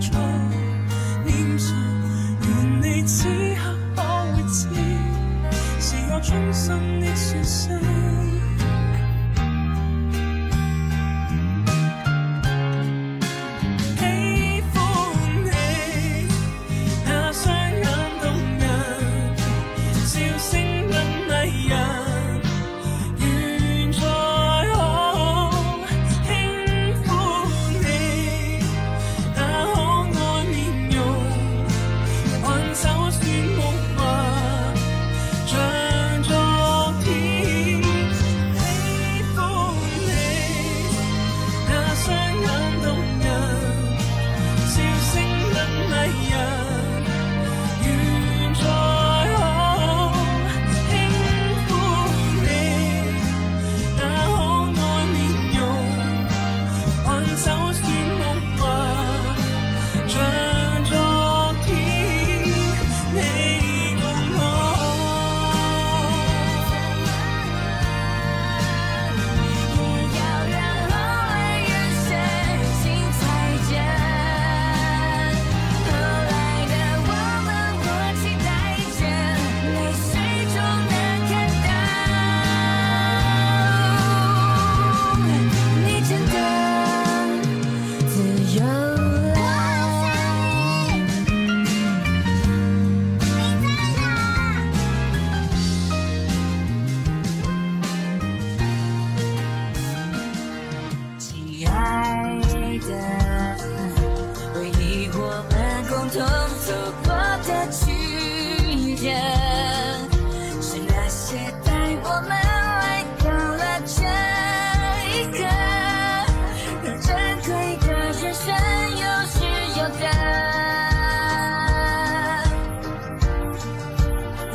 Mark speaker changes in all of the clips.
Speaker 1: 仍挂在脸上，愿你此刻可会知，是我衷心 挽手说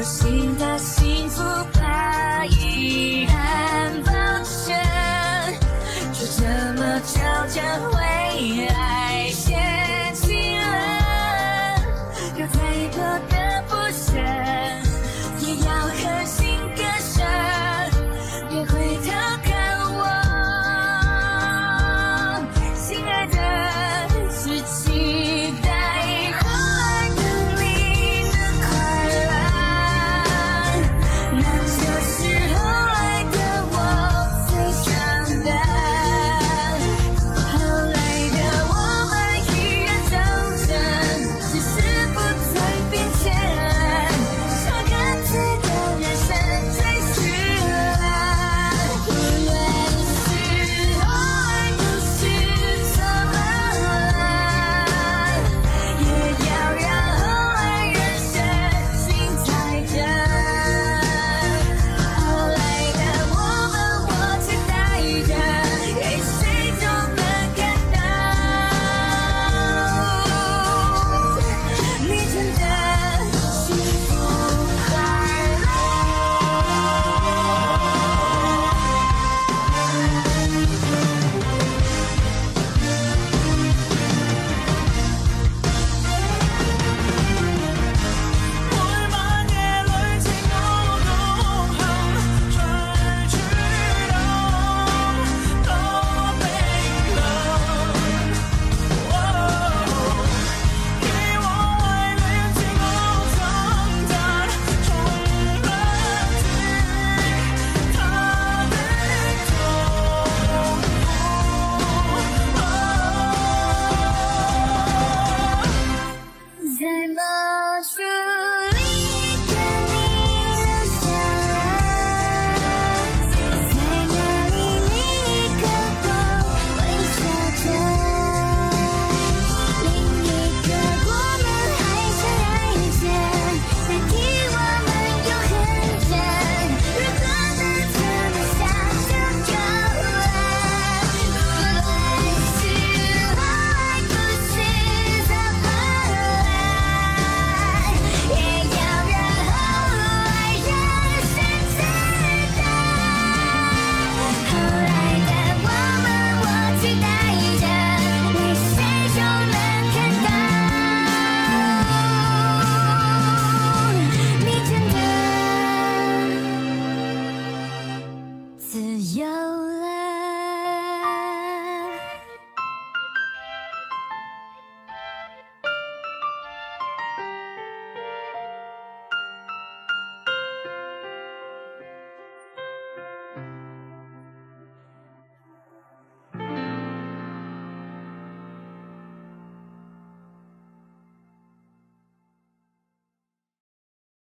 Speaker 1: 我现在幸福太易。